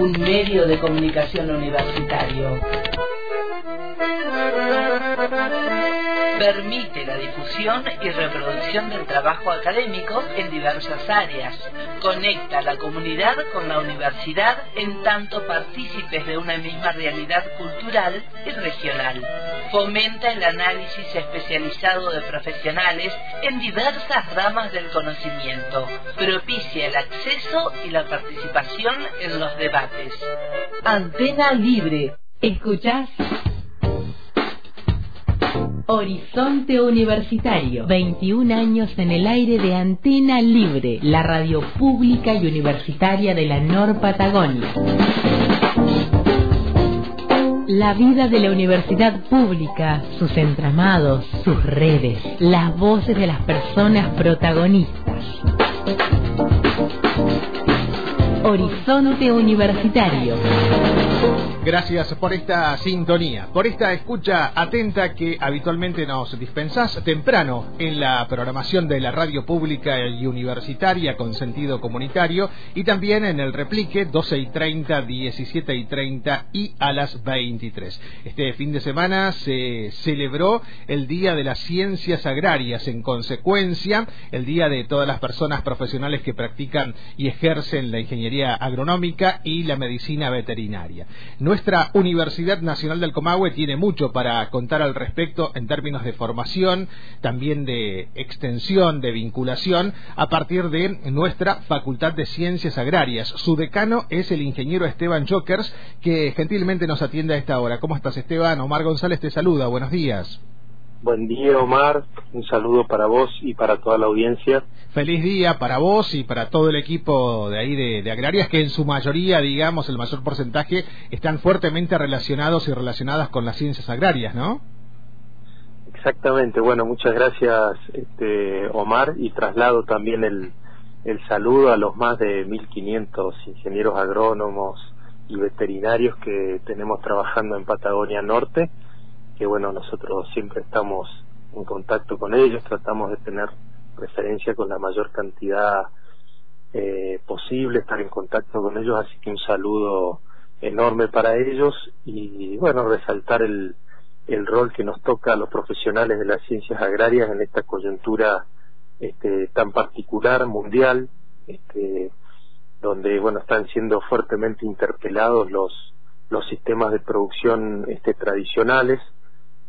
un medio de comunicación universitario. Permite la difusión y reproducción del trabajo académico en diversas áreas. Conecta a la comunidad con la universidad en tanto partícipes de una misma realidad cultural y regional. Fomenta el análisis especializado de profesionales en diversas ramas del conocimiento. Propicia el acceso y la participación en los debates. Antena Libre. ¿Escuchás? Horizonte Universitario. 21 años en el aire de Antena Libre, la radio pública y universitaria de la Nor Patagonia. La vida de la universidad pública, sus entramados, sus redes, las voces de las personas protagonistas. Horizonte Universitario. Gracias por esta sintonía, por esta escucha atenta que habitualmente nos dispensás temprano en la programación de la radio pública y universitaria con sentido comunitario y también en el replique 12 y 30, 17 y 30 y a las 23. Este fin de semana se celebró el Día de las Ciencias Agrarias, en consecuencia, el Día de todas las personas profesionales que practican y ejercen la ingeniería agronómica y la medicina veterinaria. Nuestra Universidad Nacional del Comahue tiene mucho para contar al respecto en términos de formación, también de extensión, de vinculación, a partir de nuestra Facultad de Ciencias Agrarias. Su decano es el ingeniero Esteban Jokers, que gentilmente nos atiende a esta hora. ¿Cómo estás, Esteban? Omar González te saluda. Buenos días. Buen día, Omar. Un saludo para vos y para toda la audiencia. Feliz día para vos y para todo el equipo de ahí de, Agrarias, que en su mayoría, digamos, el mayor porcentaje, están fuertemente relacionados y relacionadas con las ciencias agrarias, ¿no? Exactamente. Bueno, muchas gracias, este, Omar, y traslado también el, el saludo a los más de 1.500 ingenieros agrónomos y veterinarios que tenemos trabajando en Patagonia Norte que bueno, nosotros siempre estamos en contacto con ellos, tratamos de tener referencia con la mayor cantidad eh, posible, estar en contacto con ellos, así que un saludo enorme para ellos y bueno, resaltar el, el rol que nos toca a los profesionales de las ciencias agrarias en esta coyuntura este, tan particular, mundial, este, donde bueno, están siendo fuertemente interpelados los, los sistemas de producción este, tradicionales,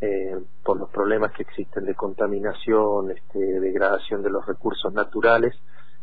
eh, por los problemas que existen de contaminación, este, degradación de los recursos naturales.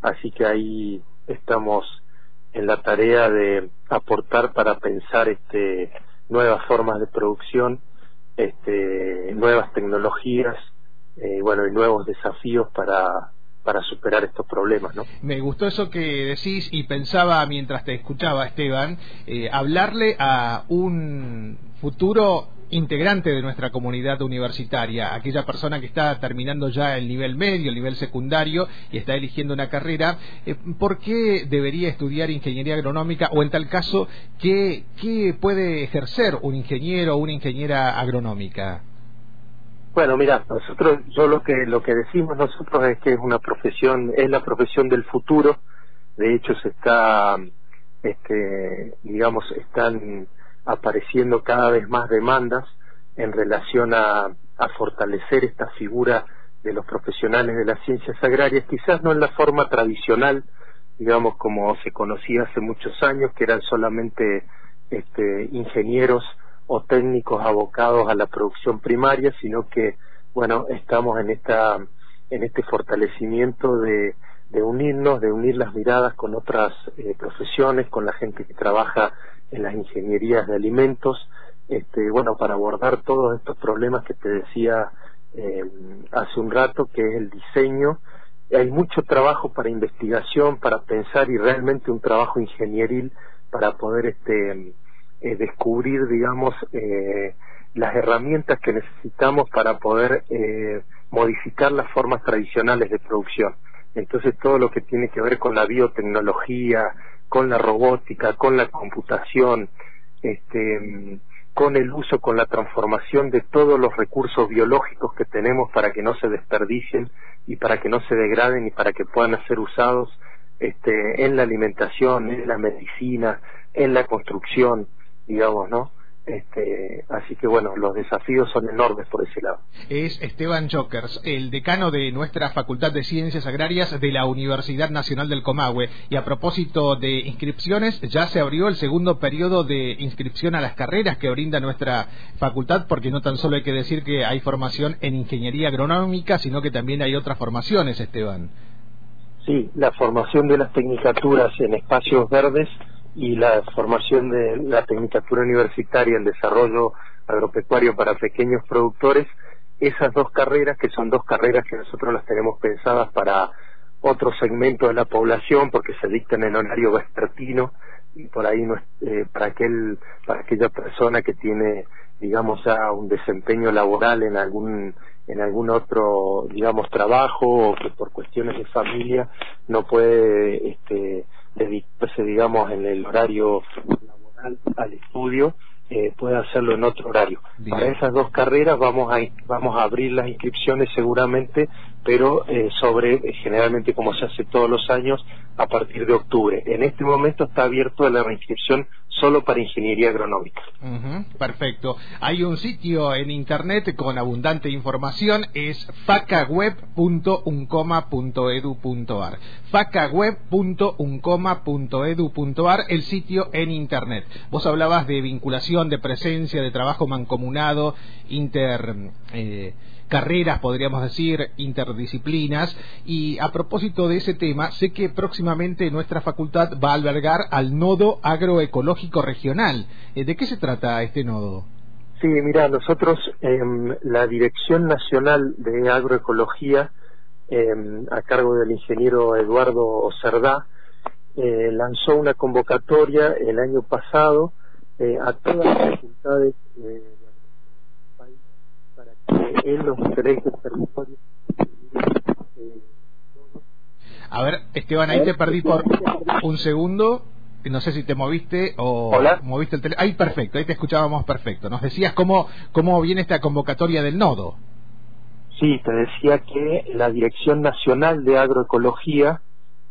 Así que ahí estamos en la tarea de aportar para pensar este, nuevas formas de producción, este, nuevas tecnologías, eh, bueno, y nuevos desafíos para, para superar estos problemas, ¿no? Me gustó eso que decís y pensaba mientras te escuchaba, Esteban, eh, hablarle a un futuro integrante de nuestra comunidad universitaria, aquella persona que está terminando ya el nivel medio, el nivel secundario y está eligiendo una carrera, eh, ¿por qué debería estudiar ingeniería agronómica o en tal caso, qué, qué puede ejercer un ingeniero o una ingeniera agronómica? Bueno, mira, nosotros, yo lo que lo que decimos nosotros es que es una profesión, es la profesión del futuro. De hecho, se está, este, digamos, están apareciendo cada vez más demandas en relación a, fortalecer esta figura de los profesionales de las ciencias agrarias, quizás no en la forma tradicional, digamos como se conocía hace muchos años, que eran solamente este, ingenieros o técnicos abocados a la producción primaria, sino que, bueno, estamos en esta en este fortalecimiento de, unirnos, de unir las miradas con otras eh, profesiones, con la gente que trabaja en las ingenierías de alimentos, este, bueno, para abordar todos estos problemas que te decía eh, hace un rato, que es el diseño. Hay mucho trabajo para investigación, para pensar y realmente un trabajo ingenieril para poder este, eh, descubrir, digamos, eh, las herramientas que necesitamos para poder modificar las formas tradicionales de producción. Entonces todo lo que tiene que ver con la biotecnología, con la robótica, con la computación, este, con el uso, con la transformación de todos los recursos biológicos que tenemos para que no se desperdicien y para que no se degraden y para que puedan ser usados este, en la alimentación, en la medicina, en la construcción, digamos, ¿no? Este, así que bueno, los desafíos son enormes por ese lado. Es Esteban Jokers, el decano de nuestra Facultad de Ciencias Agrarias de la Universidad Nacional del Comahue. Y a propósito de inscripciones, ya se abrió el segundo periodo de inscripción a las carreras que brinda nuestra facultad, porque no tan solo hay que decir que hay formación en ingeniería agronómica, sino que también hay otras formaciones, Esteban. Sí, la formación de las tecnicaturas en espacios verdes y la formación de la Tecnicatura Universitaria en Desarrollo Agropecuario para Pequeños Productores, esas dos carreras, que son dos carreras que nosotros las tenemos pensadas para otro segmento de la población, porque se dictan en horario vespertino, y por ahí no eh, para aquel para aquella persona que tiene digamos ya un desempeño laboral en algún en algún otro digamos trabajo o que por cuestiones de familia no puede este dedicarse, digamos, en el horario laboral al estudio, eh, puede hacerlo en otro horario. Para esas dos carreras vamos a, vamos a abrir las inscripciones seguramente, pero eh, sobre, eh, generalmente como se hace todos los años, a partir de octubre. En este momento está abierto la reinscripción solo para ingeniería agronómica. perfecto. Hay un sitio en internet con abundante información, es facaweb.uncoma.edu.ar. facaweb.uncoma.edu.ar, el sitio en internet. Vos hablabas de vinculación, de presencia, de trabajo mancomunado, inter... Eh, carreras, podríamos decir, interdisciplinas. Y a propósito de ese tema, sé que próximamente nuestra facultad va a albergar al nodo agroecológico regional. Eh, ¿De qué se trata este nodo? Sí, mira, nosotros, en la Dirección Nacional de Agroecología, em, a cargo del ingeniero Eduardo Cerdá, eh, lanzó una convocatoria el año pasado eh, a todas las facultades en los diferentes territorios. A ver, Esteban, ahí te perdí por un segundo. No sé si te moviste o moviste el teléfono. Ahí perfecto, ahí te escuchábamos perfecto. Nos decías cómo, cómo viene esta convocatoria del nodo. Sí, te decía que la Dirección Nacional de Agroecología,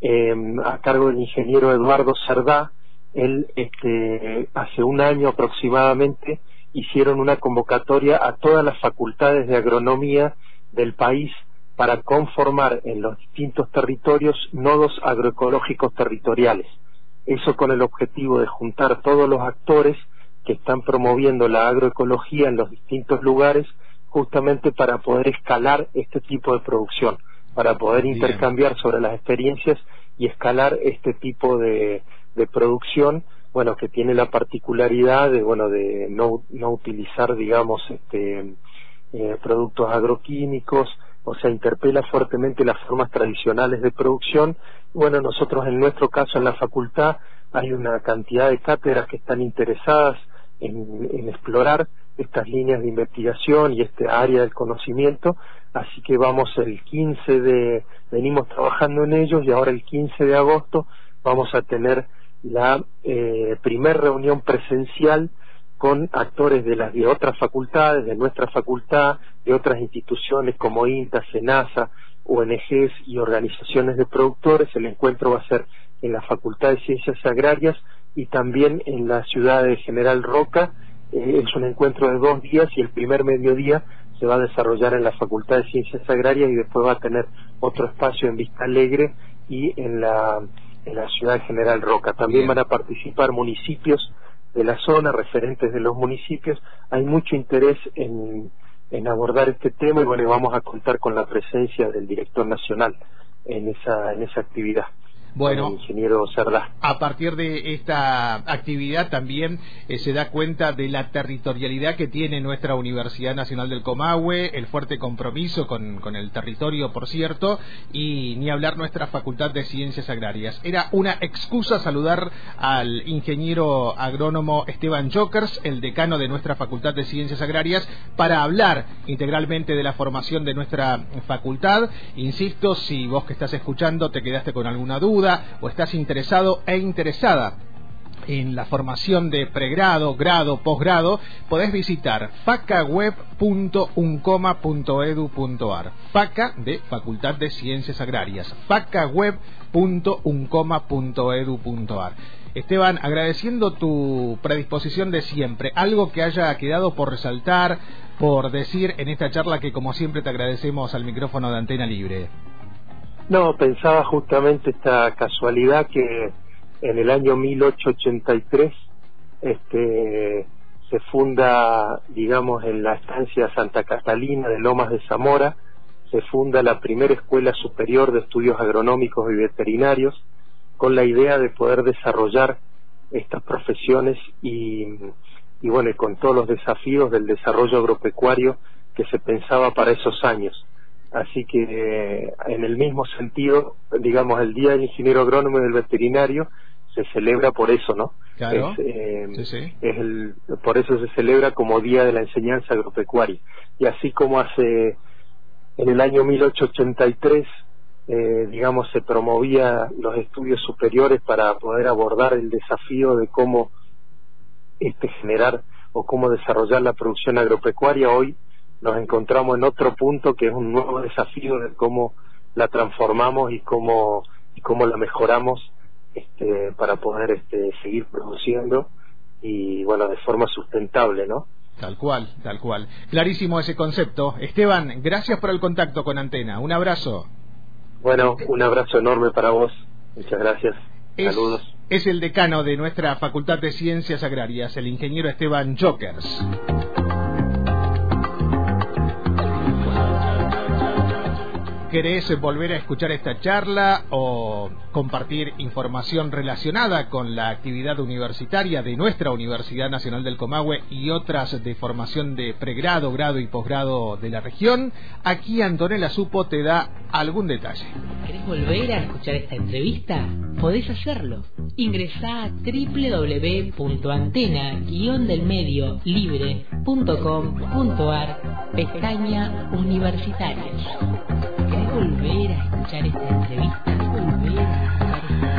em, a cargo del ingeniero Eduardo Cerdá, él este, hace un año aproximadamente hicieron una convocatoria a todas las facultades de agronomía del país para conformar en los distintos territorios nodos agroecológicos territoriales. Eso con el objetivo de juntar todos los actores que están promoviendo la agroecología en los distintos lugares justamente para poder escalar este tipo de producción, para poder intercambiar sobre las experiencias y escalar este tipo de, de producción bueno que tiene la particularidad de bueno de no, no utilizar digamos este eh, productos agroquímicos o sea interpela fuertemente las formas tradicionales de producción. Bueno nosotros en nuestro caso en la facultad hay una cantidad de cátedras que están interesadas en, en explorar estas líneas de investigación y este área del conocimiento. Así que vamos el 15 de venimos trabajando en ellos y ahora el 15 de agosto vamos a tener la eh, primer reunión presencial con actores de las de otras facultades, de nuestra facultad, de otras instituciones como INTA, SENASA, ONGs y organizaciones de productores. El encuentro va a ser en la Facultad de Ciencias Agrarias y también en la ciudad de General Roca. Eh, es un encuentro de dos días y el primer mediodía se va a desarrollar en la Facultad de Ciencias Agrarias y después va a tener otro espacio en Vista Alegre y en la en la ciudad de General Roca. También van a participar municipios de la zona, referentes de los municipios. Hay mucho interés en, en abordar este tema y bueno, vamos a contar con la presencia del director nacional en esa, en esa actividad. Bueno, A partir de esta actividad también eh, se da cuenta de la territorialidad que tiene nuestra Universidad Nacional del Comahue, el fuerte compromiso con, el territorio, por cierto, y ni hablar nuestra Facultad de Ciencias Agrarias. Era una excusa saludar al ingeniero agrónomo Esteban Jokers, el decano de nuestra Facultad de Ciencias Agrarias, para hablar integralmente de la formación de nuestra facultad. Insisto, si vos que estás escuchando te quedaste con alguna duda, o estás interesado e interesada en la formación de pregrado, grado, posgrado, podés visitar facaweb.uncoma.edu.ar. Faca de Facultad de Ciencias Agrarias. facaweb.uncoma.edu.ar. Esteban, agradeciendo tu predisposición de siempre, algo que haya quedado por resaltar, por decir en esta charla que como siempre te agradecemos al micrófono de Antena Libre. No, pensaba justamente esta casualidad que en el año 1883 este, se funda, digamos, en la estancia Santa Catalina de Lomas de Zamora, se funda la primera escuela superior de estudios agronómicos y veterinarios con la idea de poder desarrollar estas profesiones y, y bueno, con todos los desafíos del desarrollo agropecuario que se pensaba para esos años. Así que en el mismo sentido, digamos, el Día del Ingeniero Agrónomo y del Veterinario se celebra por eso, ¿no? Claro. Es, eh, es el, por eso se celebra como Día de la Enseñanza Agropecuaria. Y así como hace en el año 1883, eh, digamos, se promovía los estudios superiores para poder abordar el desafío de cómo este generar o cómo desarrollar la producción agropecuaria, hoy nos encontramos en otro punto que es un nuevo desafío de cómo la transformamos y cómo y cómo la mejoramos este, para poder este, seguir produciendo y bueno de forma sustentable no tal cual tal cual. Clarísimo ese concepto. Esteban gracias por el contacto con Antena. Un abrazo. Bueno un abrazo enorme para vos. Muchas gracias. Saludos. es el decano de nuestra Facultad de Ciencias Agrarias el ingeniero Esteban Jokers querés volver a escuchar esta charla o compartir información relacionada con la actividad universitaria de nuestra Universidad Nacional del Comahue y otras de formación de pregrado, grado y posgrado de la región, aquí Antonella Supo te da algún detalle. ¿Querés volver a escuchar esta entrevista? Podés hacerlo. Ingresá a www.antena-delmedio-libre.com.ar pestaña universitarios ¿Querés volver a escuchar esta entrevista? ¿Volver a escuchar esta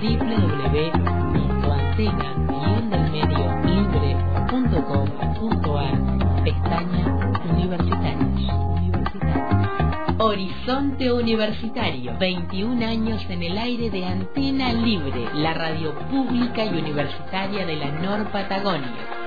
www.antena-libre.com.ar Pestaña Universitarios. Horizonte Universitario. 21 años en el aire de Antena Libre, la radio pública y universitaria de la Nor Patagonia.